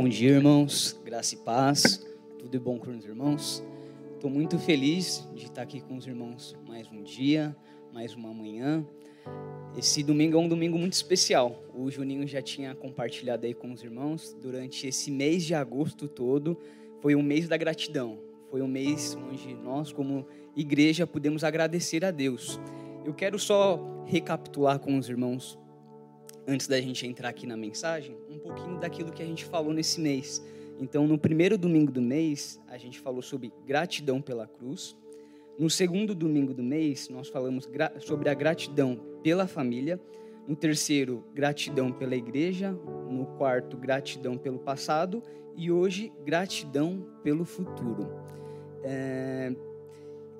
Bom dia, irmãos. Graça e paz. Tudo é bom com os irmãos? Estou muito feliz de estar aqui com os irmãos mais um dia, mais uma manhã. Esse domingo é um domingo muito especial. O Juninho já tinha compartilhado aí com os irmãos. Durante esse mês de agosto todo, foi um mês da gratidão. Foi um mês onde nós, como igreja, podemos agradecer a Deus. Eu quero só recapitular com os irmãos antes da gente entrar aqui na mensagem, um pouquinho daquilo que a gente falou nesse mês. Então, no primeiro domingo do mês, a gente falou sobre gratidão pela cruz. No segundo domingo do mês, nós falamos sobre a gratidão pela família. No terceiro, gratidão pela igreja. No quarto, gratidão pelo passado. E hoje, gratidão pelo futuro. É,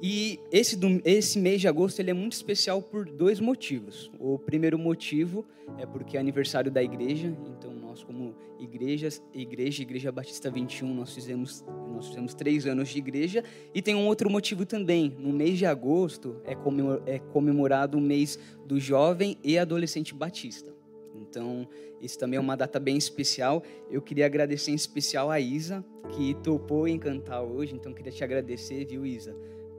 e esse, esse mês de agosto ele é muito especial por dois motivos. O primeiro motivo é porque é aniversário da igreja, então nós como igrejas, igreja, Igreja Batista 21, nós fizemos, nós fizemos três anos de igreja. E tem um outro motivo também. No mês de agosto é, é comemorado o mês do jovem e adolescente batista. Então, isso também é uma data bem especial. Eu queria agradecer em especial a Isa, que topou em cantar hoje. Então, queria te agradecer, viu, Isa?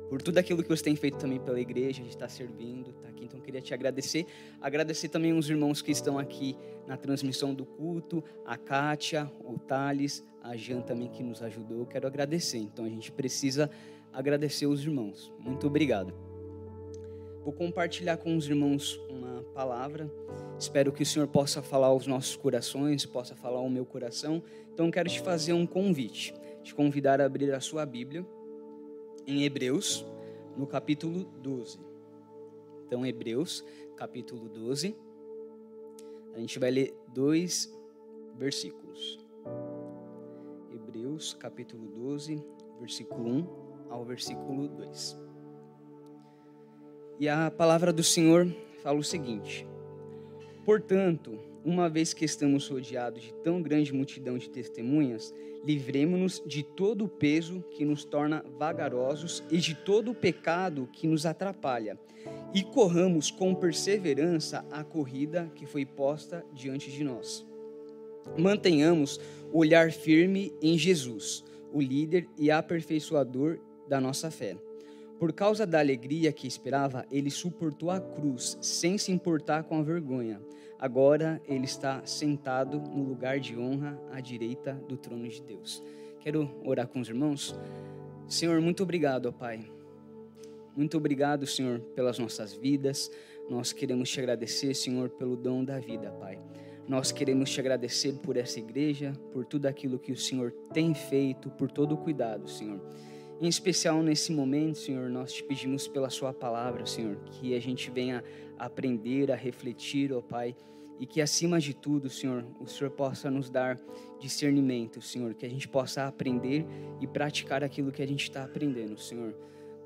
Por tudo aquilo que você tem feito também pela igreja, a gente está servindo, está aqui, então queria te agradecer. Agradecer também os irmãos que estão aqui na transmissão do culto, a Kátia, o Thales, a Jan também que nos ajudou, quero agradecer. Então a gente precisa agradecer os irmãos. Muito obrigado. Vou compartilhar com os irmãos uma palavra. Espero que o Senhor possa falar aos nossos corações, possa falar ao meu coração. Então quero te fazer um convite, te convidar a abrir a sua Bíblia em Hebreus, no capítulo 12. Então, Hebreus, capítulo 12. A gente vai ler dois versículos. Hebreus, capítulo 12, versículo 1 ao versículo 2. E a palavra do Senhor fala o seguinte: Portanto, uma vez que estamos rodeados de tão grande multidão de testemunhas, livremos-nos de todo o peso que nos torna vagarosos e de todo o pecado que nos atrapalha, e corramos com perseverança a corrida que foi posta diante de nós. Mantenhamos o olhar firme em Jesus, o líder e aperfeiçoador da nossa fé. Por causa da alegria que esperava, ele suportou a cruz, sem se importar com a vergonha agora ele está sentado no lugar de honra à direita do trono de Deus. Quero orar com os irmãos. Senhor, muito obrigado, ó Pai. Muito obrigado, Senhor, pelas nossas vidas. Nós queremos te agradecer, Senhor, pelo dom da vida, Pai. Nós queremos te agradecer por essa igreja, por tudo aquilo que o Senhor tem feito, por todo o cuidado, Senhor. Em especial nesse momento, Senhor, nós te pedimos pela Sua palavra, Senhor, que a gente venha aprender, a refletir, ó Pai, e que acima de tudo, Senhor, o Senhor possa nos dar discernimento, Senhor, que a gente possa aprender e praticar aquilo que a gente está aprendendo, Senhor.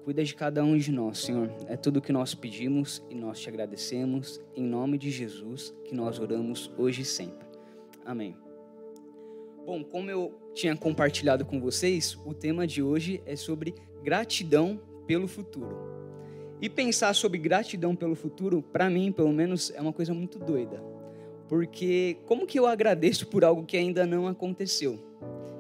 Cuida de cada um de nós, Senhor. É tudo o que nós pedimos e nós te agradecemos. Em nome de Jesus, que nós oramos hoje e sempre. Amém. Bom, como eu tinha compartilhado com vocês, o tema de hoje é sobre gratidão pelo futuro. E pensar sobre gratidão pelo futuro, para mim, pelo menos, é uma coisa muito doida. Porque como que eu agradeço por algo que ainda não aconteceu?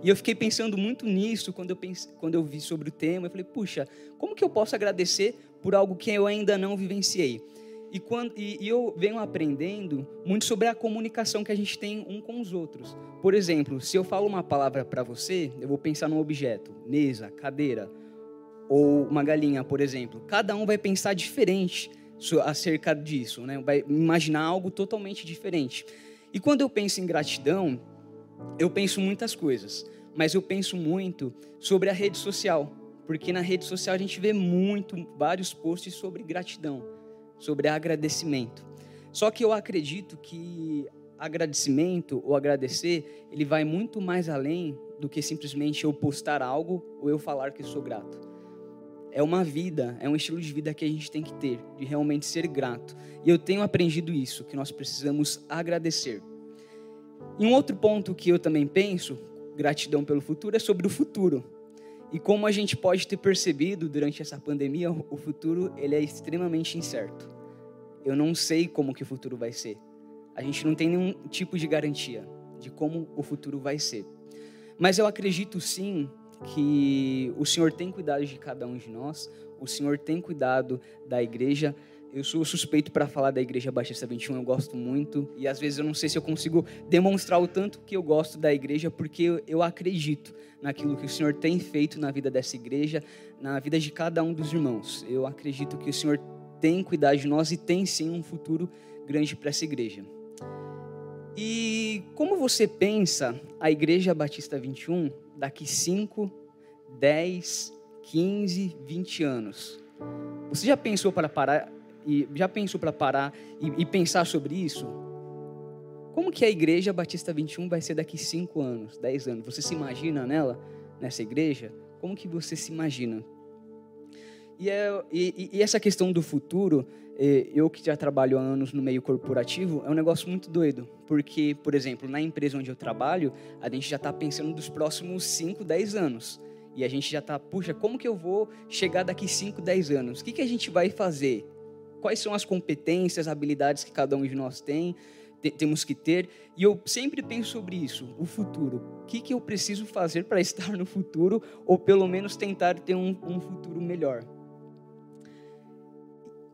E eu fiquei pensando muito nisso quando eu, pense, quando eu vi sobre o tema. Eu falei, puxa, como que eu posso agradecer por algo que eu ainda não vivenciei? E, quando, e, e eu venho aprendendo muito sobre a comunicação que a gente tem um com os outros. Por exemplo, se eu falo uma palavra para você, eu vou pensar num objeto, mesa, cadeira ou uma galinha, por exemplo. Cada um vai pensar diferente acerca disso, né? vai imaginar algo totalmente diferente. E quando eu penso em gratidão, eu penso muitas coisas, mas eu penso muito sobre a rede social, porque na rede social a gente vê muito, vários posts sobre gratidão, sobre agradecimento. Só que eu acredito que agradecimento ou agradecer, ele vai muito mais além do que simplesmente eu postar algo ou eu falar que sou grato é uma vida, é um estilo de vida que a gente tem que ter, de realmente ser grato. E eu tenho aprendido isso, que nós precisamos agradecer. E um outro ponto que eu também penso, gratidão pelo futuro, é sobre o futuro. E como a gente pode ter percebido durante essa pandemia, o futuro ele é extremamente incerto. Eu não sei como que o futuro vai ser. A gente não tem nenhum tipo de garantia de como o futuro vai ser. Mas eu acredito sim que o Senhor tem cuidado de cada um de nós, o Senhor tem cuidado da igreja. Eu sou suspeito para falar da Igreja Batista 21, eu gosto muito. E às vezes eu não sei se eu consigo demonstrar o tanto que eu gosto da igreja, porque eu acredito naquilo que o Senhor tem feito na vida dessa igreja, na vida de cada um dos irmãos. Eu acredito que o Senhor tem cuidado de nós e tem sim um futuro grande para essa igreja. E como você pensa a Igreja Batista 21 daqui 5, 10, 15, 20 anos? Você já pensou para parar e já pensou para parar e, e, pensar sobre isso? Como que a Igreja Batista 21 vai ser daqui 5 anos, 10 anos? Você se imagina nela, nessa igreja? Como que você se imagina? E, é, e, e essa questão do futuro, é, eu que já trabalho há anos no meio corporativo, é um negócio muito doido. Porque, por exemplo, na empresa onde eu trabalho, a gente já está pensando dos próximos 5, 10 anos. E a gente já está, puxa, como que eu vou chegar daqui 5, 10 anos? O que, que a gente vai fazer? Quais são as competências, habilidades que cada um de nós tem, temos que ter? E eu sempre penso sobre isso, o futuro. O que, que eu preciso fazer para estar no futuro, ou pelo menos tentar ter um, um futuro melhor?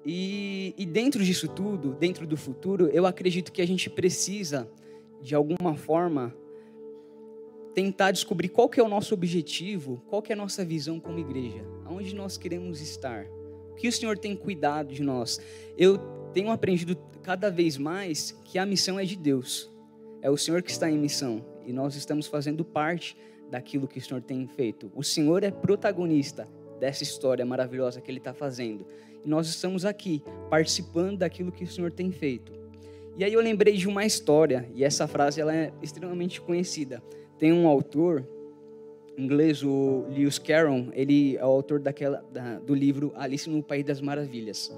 E, e dentro disso tudo, dentro do futuro, eu acredito que a gente precisa, de alguma forma, tentar descobrir qual que é o nosso objetivo, qual que é a nossa visão como igreja, aonde nós queremos estar, que o Senhor tem cuidado de nós. Eu tenho aprendido cada vez mais que a missão é de Deus, é o Senhor que está em missão e nós estamos fazendo parte daquilo que o Senhor tem feito. O Senhor é protagonista dessa história maravilhosa que Ele está fazendo e nós estamos aqui participando daquilo que o Senhor tem feito. E aí eu lembrei de uma história, e essa frase ela é extremamente conhecida. Tem um autor inglês, o Lewis Carroll, ele é o autor daquela, da, do livro Alice no País das Maravilhas.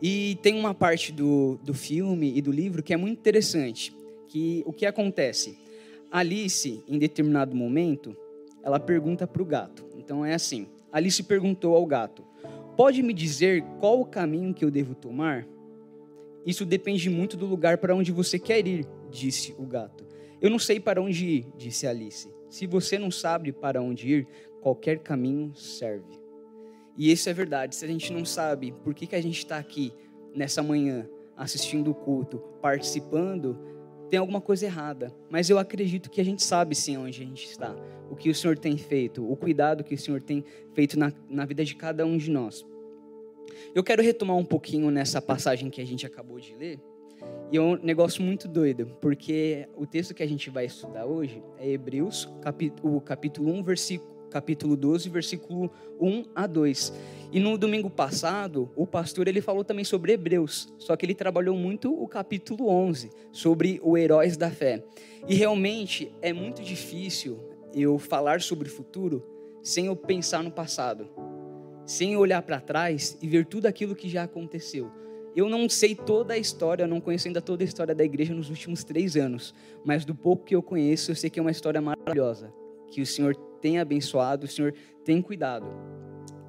E tem uma parte do, do filme e do livro que é muito interessante, que o que acontece? Alice, em determinado momento, ela pergunta para o gato. Então é assim, Alice perguntou ao gato, Pode me dizer qual o caminho que eu devo tomar? Isso depende muito do lugar para onde você quer ir, disse o gato. Eu não sei para onde ir, disse Alice. Se você não sabe para onde ir, qualquer caminho serve. E isso é verdade. Se a gente não sabe por que, que a gente está aqui nessa manhã, assistindo o culto, participando, tem alguma coisa errada. Mas eu acredito que a gente sabe sim onde a gente está o que o Senhor tem feito, o cuidado que o Senhor tem feito na, na vida de cada um de nós. Eu quero retomar um pouquinho nessa passagem que a gente acabou de ler, e é um negócio muito doido, porque o texto que a gente vai estudar hoje é Hebreus, capítulo, capítulo 1, versículo, capítulo 12, versículo 1 a 2. E no domingo passado, o pastor ele falou também sobre Hebreus, só que ele trabalhou muito o capítulo 11, sobre o heróis da fé. E realmente é muito difícil eu falar sobre o futuro sem eu pensar no passado, sem olhar para trás e ver tudo aquilo que já aconteceu. Eu não sei toda a história, eu não conheço ainda toda a história da igreja nos últimos três anos, mas do pouco que eu conheço, eu sei que é uma história maravilhosa, que o Senhor tem abençoado, o Senhor tem cuidado.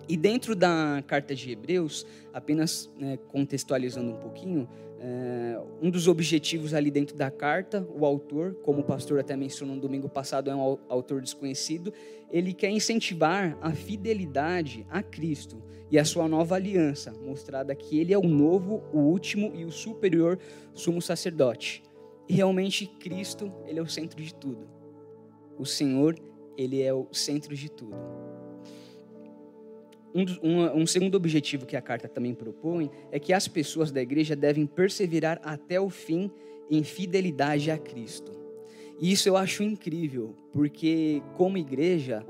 E dentro da carta de Hebreus, apenas né, contextualizando um pouquinho, é, um dos objetivos ali dentro da carta, o autor, como o pastor até mencionou no domingo passado, é um autor desconhecido, ele quer incentivar a fidelidade a Cristo e a sua nova aliança, mostrada que ele é o novo, o último e o superior sumo sacerdote. E realmente Cristo, ele é o centro de tudo. O Senhor, ele é o centro de tudo. Um, um, um, segundo objetivo que a carta também propõe é que as pessoas da igreja devem perseverar até o fim em fidelidade a Cristo. E isso eu acho incrível, porque como igreja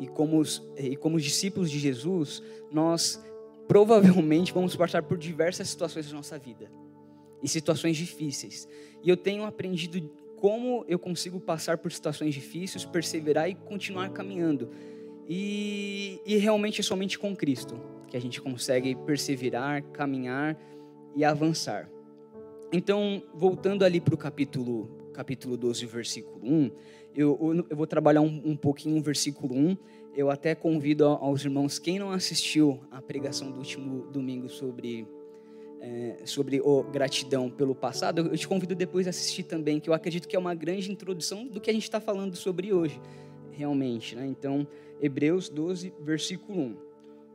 e como, os, e como os discípulos de Jesus, nós provavelmente vamos passar por diversas situações da nossa vida e situações difíceis. E eu tenho aprendido como eu consigo passar por situações difíceis, perseverar e continuar caminhando e, e realmente é somente com Cristo que a gente consegue perseverar, caminhar e avançar. Então, voltando ali para o capítulo, capítulo 12, versículo 1, eu, eu vou trabalhar um, um pouquinho o versículo 1. Eu até convido aos irmãos, quem não assistiu à pregação do último domingo sobre, é, sobre o gratidão pelo passado, eu te convido depois a assistir também, que eu acredito que é uma grande introdução do que a gente está falando sobre hoje realmente. Né? Então, Hebreus 12, versículo 1.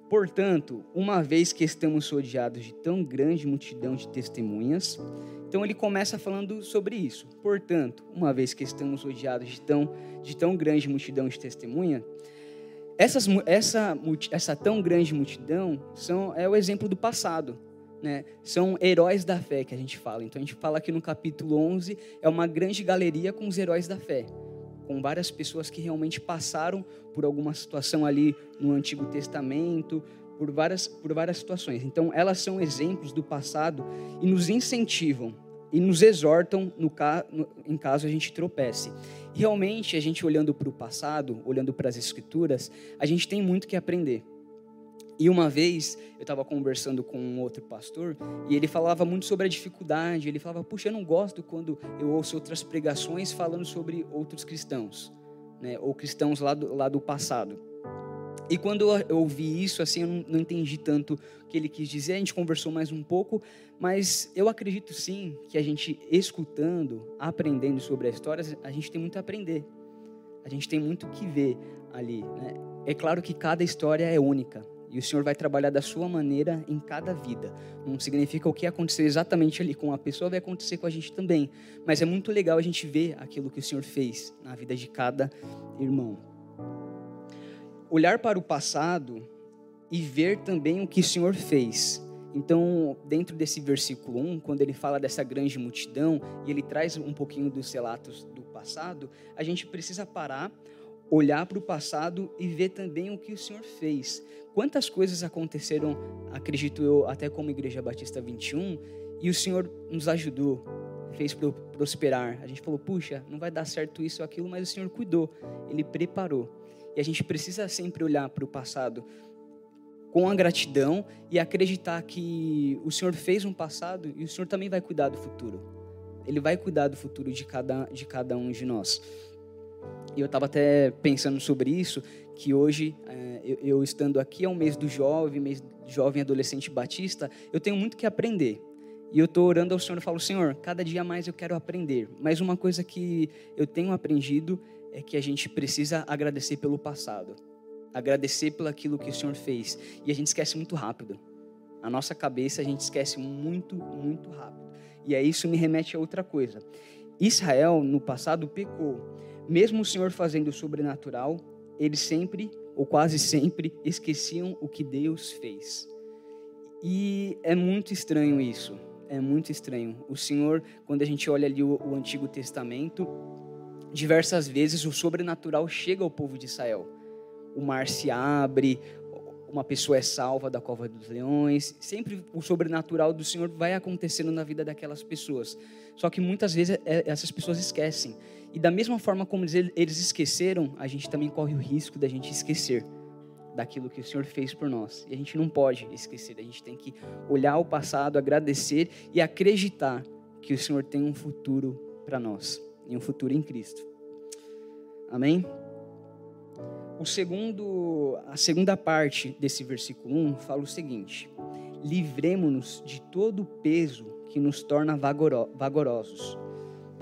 Portanto, uma vez que estamos rodeados de tão grande multidão de testemunhas, então ele começa falando sobre isso. Portanto, uma vez que estamos rodeados de tão, de tão grande multidão de testemunha, essas, essa, essa tão grande multidão são, é o exemplo do passado. Né? São heróis da fé que a gente fala. Então a gente fala aqui no capítulo 11, é uma grande galeria com os heróis da fé. Com várias pessoas que realmente passaram por alguma situação ali no Antigo Testamento, por várias, por várias situações. Então elas são exemplos do passado e nos incentivam e nos exortam no, no, em caso a gente tropece. Realmente, a gente olhando para o passado, olhando para as escrituras, a gente tem muito que aprender. E uma vez eu estava conversando com um outro pastor e ele falava muito sobre a dificuldade. Ele falava: Puxa, eu não gosto quando eu ouço outras pregações falando sobre outros cristãos, né? ou cristãos lá do, lá do passado. E quando eu ouvi isso, assim, eu não, entendi tanto o que ele quis dizer. A gente conversou mais um pouco, mas eu acredito sim que a gente escutando, aprendendo sobre a história, a gente tem muito a aprender. A gente tem muito que ver ali. Né? É claro que cada história é única. E o Senhor vai trabalhar da sua maneira em cada vida. Não significa o que aconteceu exatamente ali com a pessoa vai acontecer com a gente também. Mas é muito legal a gente ver aquilo que o Senhor fez na vida de cada irmão olhar para o passado e ver também o que o Senhor fez. Então, dentro desse versículo 1, quando ele fala dessa grande multidão e ele traz um pouquinho dos relatos do passado, a gente precisa parar, olhar para o passado e ver também o que o Senhor fez. Quantas coisas aconteceram, acredito eu, até como Igreja Batista 21, e o Senhor nos ajudou, fez prosperar. A gente falou, puxa, não vai dar certo isso ou aquilo, mas o Senhor cuidou, Ele preparou. E a gente precisa sempre olhar para o passado com a gratidão e acreditar que o Senhor fez um passado e o Senhor também vai cuidar do futuro. Ele vai cuidar do futuro de cada, de cada um de nós. E eu estava até pensando sobre isso, que hoje, é, eu, estando aqui, é um mês do jovem, mês jovem adolescente batista, eu tenho muito que aprender. E eu estou orando ao Senhor e falo, Senhor, cada dia mais eu quero aprender. Mas uma coisa que eu tenho aprendido é que a gente precisa agradecer pelo passado, agradecer pelo aquilo que o Senhor fez. E a gente esquece muito rápido. A nossa cabeça a gente esquece muito, muito rápido. E aí isso me remete a outra coisa. Israel, no passado, pecou. Mesmo o Senhor fazendo o sobrenatural, eles sempre, ou quase sempre, esqueciam o que Deus fez. E é muito estranho isso. É muito estranho. O Senhor, quando a gente olha ali o, o Antigo Testamento, diversas vezes o sobrenatural chega ao povo de Israel. O mar se abre, uma pessoa é salva da cova dos leões. Sempre o sobrenatural do Senhor vai acontecendo na vida daquelas pessoas. Só que muitas vezes é, essas pessoas esquecem. E da mesma forma como eles esqueceram, a gente também corre o risco da gente esquecer daquilo que o Senhor fez por nós. E a gente não pode esquecer, a gente tem que olhar o passado, agradecer e acreditar que o Senhor tem um futuro para nós e um futuro em Cristo. Amém? O segundo, a segunda parte desse versículo 1 fala o seguinte: Livremos-nos de todo o peso que nos torna vagarosos,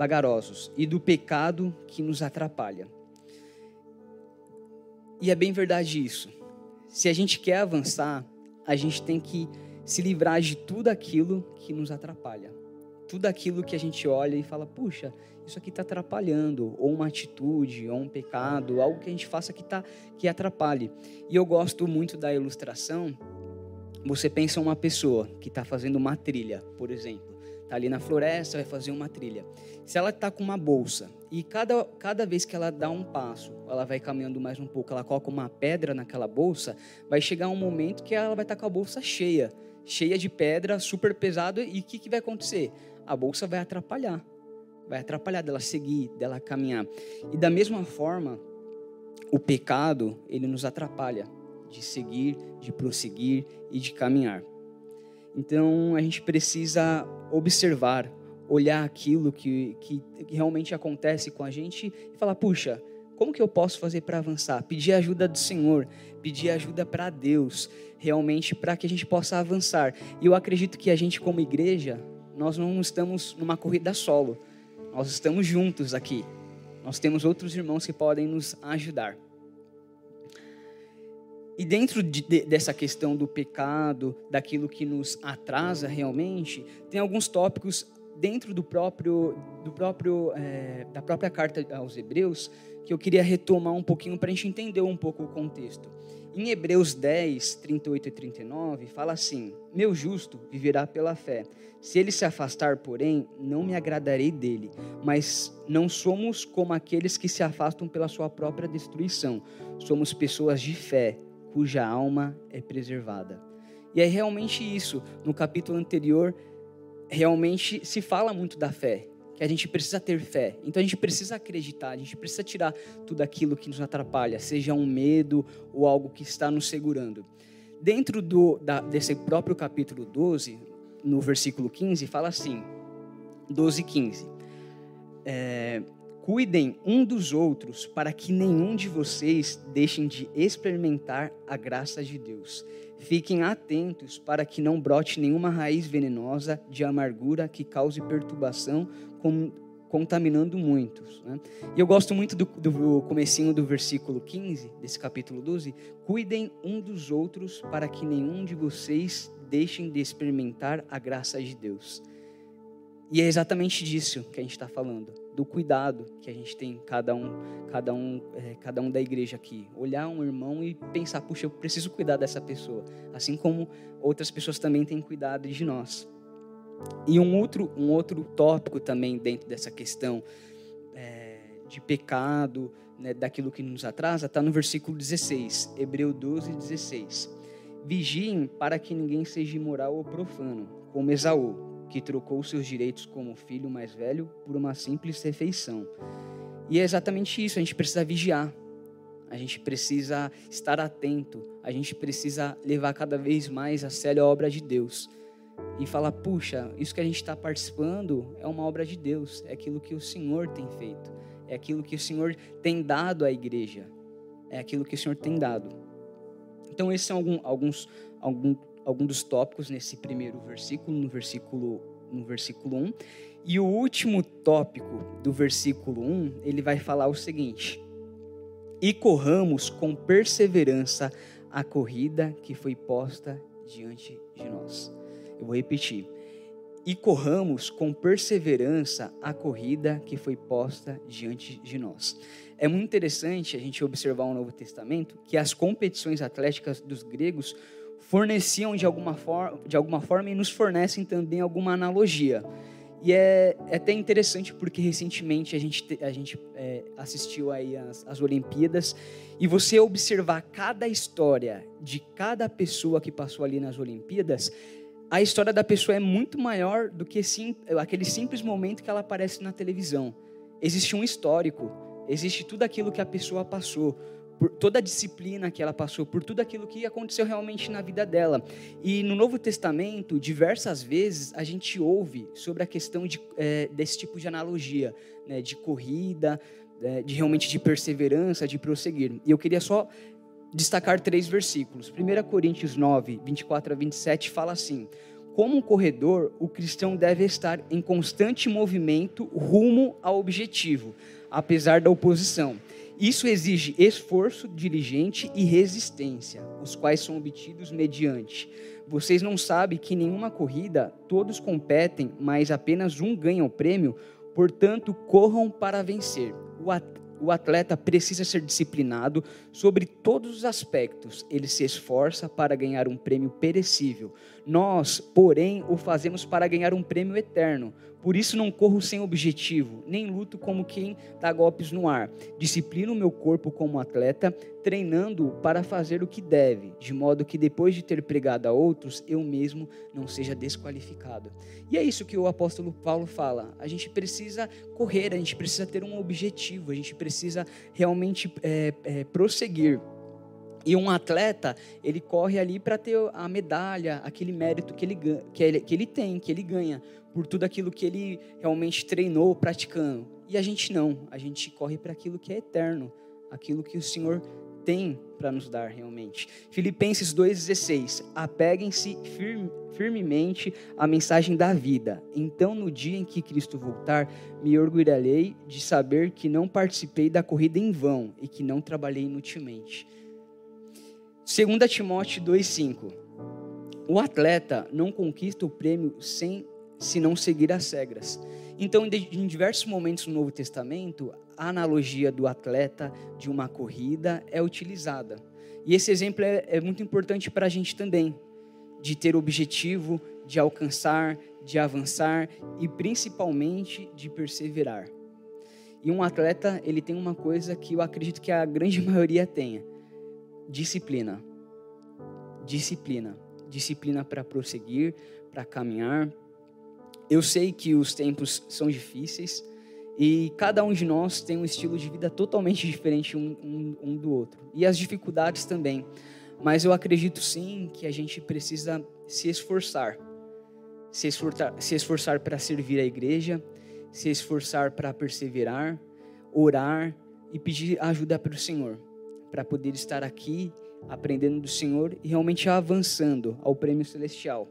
vagarosos e do pecado que nos atrapalha. E é bem verdade isso. Se a gente quer avançar, a gente tem que se livrar de tudo aquilo que nos atrapalha. Tudo aquilo que a gente olha e fala, puxa, isso aqui está atrapalhando, ou uma atitude, ou um pecado, algo que a gente faça que, tá, que atrapalhe. E eu gosto muito da ilustração. Você pensa uma pessoa que está fazendo uma trilha, por exemplo, está ali na floresta, vai fazer uma trilha. Se ela está com uma bolsa e cada, cada vez que ela dá um passo, ela vai caminhando mais um pouco, ela coloca uma pedra naquela bolsa, vai chegar um momento que ela vai estar tá com a bolsa cheia, cheia de pedra, super pesado, e o que, que vai acontecer? A bolsa vai atrapalhar vai atrapalhar dela seguir, dela caminhar. E da mesma forma, o pecado, ele nos atrapalha de seguir, de prosseguir e de caminhar. Então, a gente precisa observar, olhar aquilo que, que, que realmente acontece com a gente e falar: puxa, como que eu posso fazer para avançar? Pedir ajuda do Senhor, pedir ajuda para Deus, realmente para que a gente possa avançar. E eu acredito que a gente, como igreja, nós não estamos numa corrida solo nós estamos juntos aqui. Nós temos outros irmãos que podem nos ajudar. E dentro de, de, dessa questão do pecado, daquilo que nos atrasa realmente, tem alguns tópicos dentro do próprio, do próprio é, da própria carta aos Hebreus que eu queria retomar um pouquinho para a gente entender um pouco o contexto. Em Hebreus 10, 38 e 39, fala assim: Meu justo viverá pela fé. Se ele se afastar, porém, não me agradarei dele. Mas não somos como aqueles que se afastam pela sua própria destruição. Somos pessoas de fé, cuja alma é preservada. E é realmente isso. No capítulo anterior, realmente se fala muito da fé, que a gente precisa ter fé. Então a gente precisa acreditar, a gente precisa tirar tudo aquilo que nos atrapalha, seja um medo ou algo que está nos segurando. Dentro do, da, desse próprio capítulo 12, no versículo 15, fala assim: 12 15. É, Cuidem um dos outros para que nenhum de vocês deixem de experimentar a graça de Deus. Fiquem atentos para que não brote nenhuma raiz venenosa de amargura que cause perturbação, contaminando muitos. Né? E eu gosto muito do, do comecinho do versículo 15, desse capítulo 12. Cuidem um dos outros para que nenhum de vocês deixem de experimentar a graça de Deus. E é exatamente disso que a gente está falando do cuidado que a gente tem cada um, cada um, é, cada um da igreja aqui. Olhar um irmão e pensar, puxa, eu preciso cuidar dessa pessoa, assim como outras pessoas também têm cuidado de nós. E um outro, um outro tópico também dentro dessa questão é, de pecado, né, daquilo que nos atrasa, está no versículo 16, Hebreu 12, 16. Vigiem para que ninguém seja imoral ou profano, como Esaú que trocou seus direitos como filho mais velho por uma simples refeição. E é exatamente isso, a gente precisa vigiar. A gente precisa estar atento, a gente precisa levar cada vez mais a sério a obra de Deus. E falar, puxa, isso que a gente está participando é uma obra de Deus, é aquilo que o Senhor tem feito, é aquilo que o Senhor tem dado à igreja, é aquilo que o Senhor tem dado. Então, esses são alguns, alguns, algum dos tópicos nesse primeiro versículo, no versículo, no versículo 1. E o último tópico do versículo 1, ele vai falar o seguinte: E corramos com perseverança a corrida que foi posta diante de nós. Eu vou repetir. E corramos com perseverança a corrida que foi posta diante de nós. É muito interessante a gente observar o Novo Testamento que as competições atléticas dos gregos forneciam de alguma, for de alguma forma e nos fornecem também alguma analogia. E é, é até interessante porque recentemente a gente, a gente é, assistiu aí as, as Olimpíadas e você observar cada história de cada pessoa que passou ali nas Olimpíadas, a história da pessoa é muito maior do que sim, aquele simples momento que ela aparece na televisão. Existe um histórico, existe tudo aquilo que a pessoa passou por toda a disciplina que ela passou, por tudo aquilo que aconteceu realmente na vida dela. E no Novo Testamento, diversas vezes a gente ouve sobre a questão de, é, desse tipo de analogia, né, de corrida, é, de realmente de perseverança, de prosseguir. E eu queria só destacar três versículos. 1 Coríntios 9, 24 a 27 fala assim: Como um corredor, o cristão deve estar em constante movimento rumo ao objetivo, apesar da oposição. Isso exige esforço diligente e resistência, os quais são obtidos mediante. Vocês não sabem que nenhuma corrida todos competem, mas apenas um ganha o prêmio? Portanto, corram para vencer. O atleta precisa ser disciplinado sobre todos os aspectos. Ele se esforça para ganhar um prêmio perecível. Nós, porém, o fazemos para ganhar um prêmio eterno. Por isso não corro sem objetivo, nem luto como quem dá golpes no ar. Disciplino o meu corpo como atleta, treinando-o para fazer o que deve, de modo que depois de ter pregado a outros, eu mesmo não seja desqualificado. E é isso que o apóstolo Paulo fala. A gente precisa correr, a gente precisa ter um objetivo, a gente precisa realmente é, é, prosseguir. E um atleta, ele corre ali para ter a medalha, aquele mérito que ele, que, ele, que ele tem, que ele ganha, por tudo aquilo que ele realmente treinou praticando. E a gente não, a gente corre para aquilo que é eterno, aquilo que o Senhor tem para nos dar realmente. Filipenses 2,16: Apeguem-se firme, firmemente à mensagem da vida. Então, no dia em que Cristo voltar, me orgulharei de saber que não participei da corrida em vão e que não trabalhei inutilmente. 2 Timóteo 2,5: O atleta não conquista o prêmio sem se não seguir as regras. Então, em diversos momentos no Novo Testamento, a analogia do atleta de uma corrida é utilizada. E esse exemplo é, é muito importante para a gente também, de ter objetivo, de alcançar, de avançar e principalmente de perseverar. E um atleta, ele tem uma coisa que eu acredito que a grande maioria tenha: disciplina. Disciplina. Disciplina para prosseguir, para caminhar. Eu sei que os tempos são difíceis, e cada um de nós tem um estilo de vida totalmente diferente um, um, um, do outro. E as dificuldades também. Mas eu acredito sim que a gente precisa se esforçar. Se esforçar, se esforçar para servir a igreja, se esforçar para perseverar, orar e pedir ajuda para o Senhor. Para poder estar aqui aprendendo do Senhor e realmente avançando ao prêmio celestial.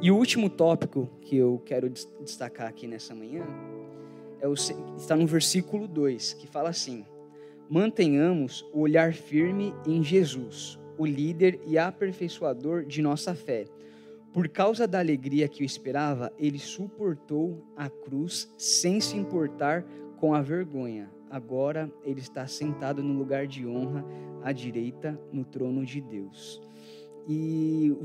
E o último tópico que eu quero destacar aqui nessa manhã é o, está no versículo 2, que fala assim: Mantenhamos o olhar firme em Jesus, o líder e aperfeiçoador de nossa fé. Por causa da alegria que o esperava, ele suportou a cruz sem se importar com a vergonha. Agora ele está sentado no lugar de honra à direita no trono de Deus. E o,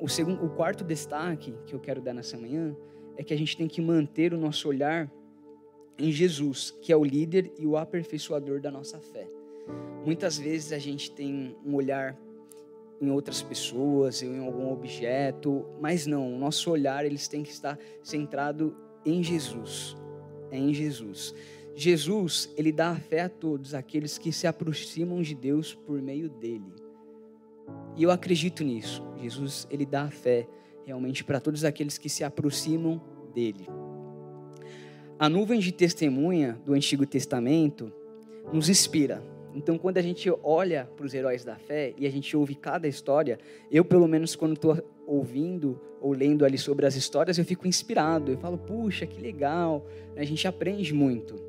o, segundo, o quarto destaque que eu quero dar nessa manhã é que a gente tem que manter o nosso olhar em Jesus, que é o líder e o aperfeiçoador da nossa fé. Muitas vezes a gente tem um olhar em outras pessoas, em algum objeto, mas não, o nosso olhar eles tem que estar centrado em Jesus. É em Jesus. Jesus, ele dá fé a todos aqueles que se aproximam de Deus por meio dele. E eu acredito nisso. Jesus, ele dá fé realmente para todos aqueles que se aproximam dele. A nuvem de testemunha do Antigo Testamento nos inspira. Então, quando a gente olha para os heróis da fé e a gente ouve cada história, eu, pelo menos, quando estou ouvindo ou lendo ali sobre as histórias, eu fico inspirado. Eu falo, puxa, que legal. A gente aprende muito.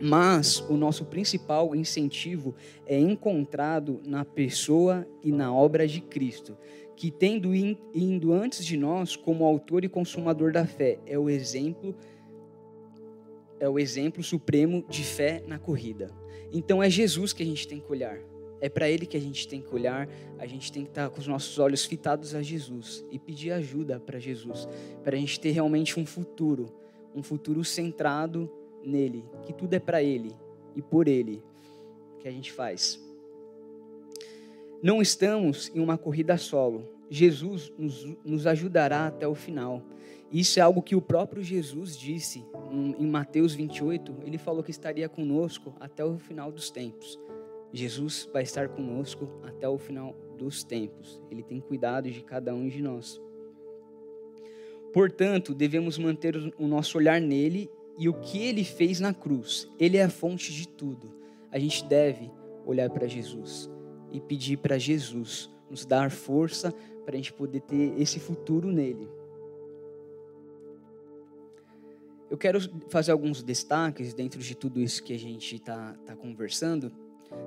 Mas o nosso principal incentivo é encontrado na pessoa e na obra de Cristo, que, tendo indo antes de nós como autor e consumador da fé, é o exemplo é o exemplo supremo de fé na corrida. Então é Jesus que a gente tem que olhar. É para Ele que a gente tem que olhar. A gente tem que estar com os nossos olhos fitados a Jesus e pedir ajuda para Jesus, para a gente ter realmente um futuro, um futuro centrado nele, que tudo é para Ele e por Ele que a gente faz. Não estamos em uma corrida solo. Jesus nos, nos ajudará até o final. Isso é algo que o próprio Jesus disse em Mateus 28. Ele falou que estaria conosco até o final dos tempos. Jesus vai estar conosco até o final dos tempos. Ele tem cuidado de cada um de nós. Portanto, devemos manter o nosso olhar nele e o que ele fez na cruz. Ele é a fonte de tudo. A gente deve olhar para Jesus e pedir para Jesus nos dar força para a gente poder ter esse futuro nele. Eu quero fazer alguns destaques dentro de tudo isso que a gente está tá conversando.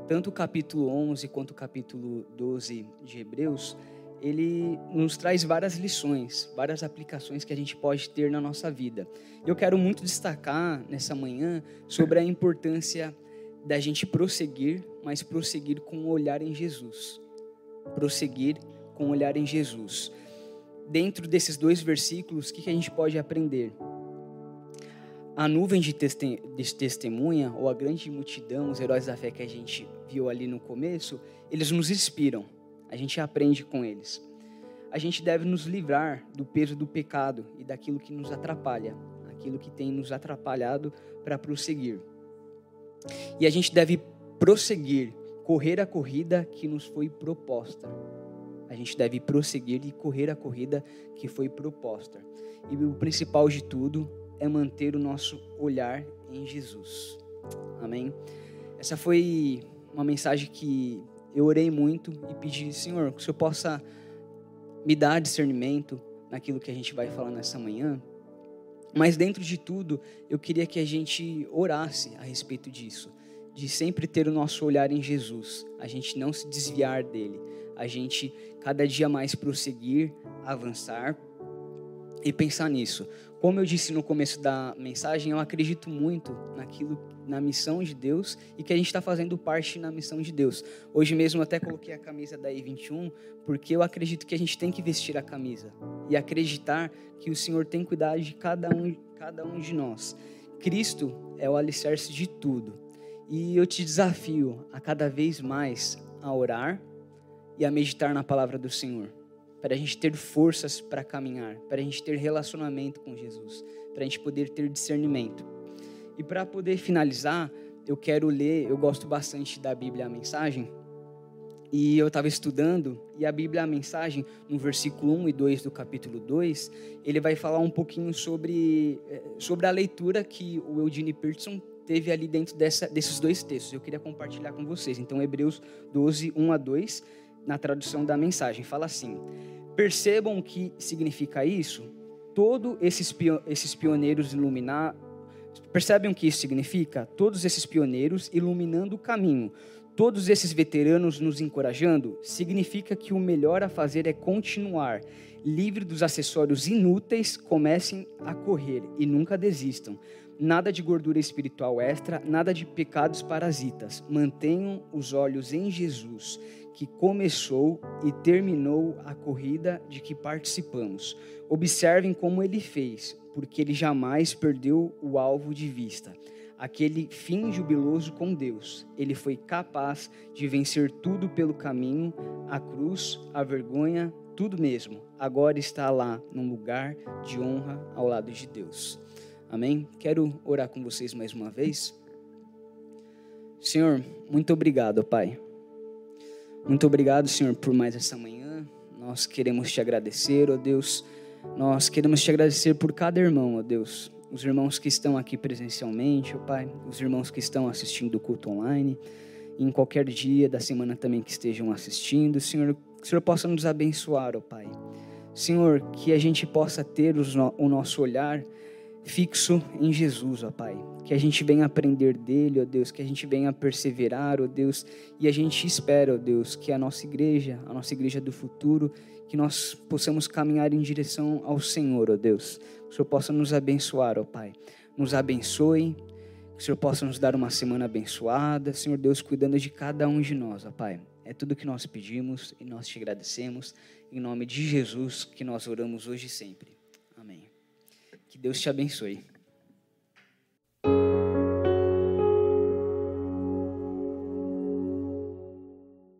Tanto o capítulo 11 quanto o capítulo 12 de Hebreus, ele nos traz várias lições, várias aplicações que a gente pode ter na nossa vida. Eu quero muito destacar nessa manhã sobre a importância da gente prosseguir, mas prosseguir com o olhar em Jesus. Prosseguir com o olhar em Jesus. Dentro desses dois versículos, o que a gente pode aprender? a nuvem de, testemunha, ou a grande multidão, os heróis da fé que a gente viu ali no começo, eles nos inspiram, a gente aprende com eles. A gente deve nos livrar do peso do pecado e daquilo que nos atrapalha, aquilo que tem nos atrapalhado para prosseguir. E a gente deve prosseguir, correr a corrida que nos foi proposta. A gente deve prosseguir e correr a corrida que foi proposta. E o principal de tudo é manter o nosso olhar em Jesus. Amém? Essa foi uma mensagem que eu orei muito e pedi, Senhor, que o Senhor possa me dar discernimento naquilo que a gente vai falar nessa manhã. Mas dentro de tudo, eu queria que a gente orasse a respeito disso, de sempre ter o nosso olhar em Jesus, a gente não se desviar dele, a gente cada dia mais prosseguir, avançar e pensar nisso. Como eu disse no começo da mensagem, eu acredito muito naquilo, na missão de Deus e que a gente está fazendo parte na missão de Deus. Hoje mesmo até coloquei a camisa da I21 porque eu acredito que a gente tem que vestir a camisa e acreditar que o Senhor tem cuidado de cada um, cada um de nós. Cristo é o alicerce de tudo. E eu te desafio a cada vez mais a orar e a meditar na palavra do Senhor para a gente ter forças para caminhar, para a gente ter relacionamento com Jesus, para a gente poder ter discernimento. E para poder finalizar, eu quero ler, eu gosto bastante da Bíblia a mensagem, e eu estava estudando, e a Bíblia a mensagem, no versículo 1 e 2 do capítulo 2, ele vai falar um pouquinho sobre, eh, sobre a leitura que o Eugene Peterson teve ali dentro dessa, desses dois textos. Eu queria compartilhar com vocês. Então, Hebreus 12, 1 a 2, na tradução da mensagem, fala assim: Percebam o que significa isso? Todos esses, esses pioneiros iluminar. Percebem o que isso significa? Todos esses pioneiros iluminando o caminho, todos esses veteranos nos encorajando, significa que o melhor a fazer é continuar. Livre dos acessórios inúteis, comecem a correr e nunca desistam. Nada de gordura espiritual extra, nada de pecados parasitas. Mantenham os olhos em Jesus que começou e terminou a corrida de que participamos. Observem como ele fez, porque ele jamais perdeu o alvo de vista. Aquele fim jubiloso com Deus. Ele foi capaz de vencer tudo pelo caminho, a cruz, a vergonha, tudo mesmo. Agora está lá, num lugar de honra ao lado de Deus. Amém? Quero orar com vocês mais uma vez. Senhor, muito obrigado, Pai muito obrigado, Senhor, por mais essa manhã. Nós queremos te agradecer, ó Deus. Nós queremos te agradecer por cada irmão, ó Deus. Os irmãos que estão aqui presencialmente, ó Pai. Os irmãos que estão assistindo o culto online. Em qualquer dia da semana também que estejam assistindo. Senhor, que o Senhor possa nos abençoar, ó Pai. Senhor, que a gente possa ter o nosso olhar fixo em Jesus, ó Pai. Que a gente venha aprender dele, ó Deus, que a gente venha perseverar, ó Deus, e a gente espera, ó Deus, que a nossa igreja, a nossa igreja do futuro, que nós possamos caminhar em direção ao Senhor, ó Deus. Que o Senhor possa nos abençoar, ó Pai. Nos abençoe, que o Senhor possa nos dar uma semana abençoada, Senhor Deus, cuidando de cada um de nós, ó Pai. É tudo que nós pedimos e nós te agradecemos. Em nome de Jesus que nós oramos hoje e sempre. Que Deus te abençoe.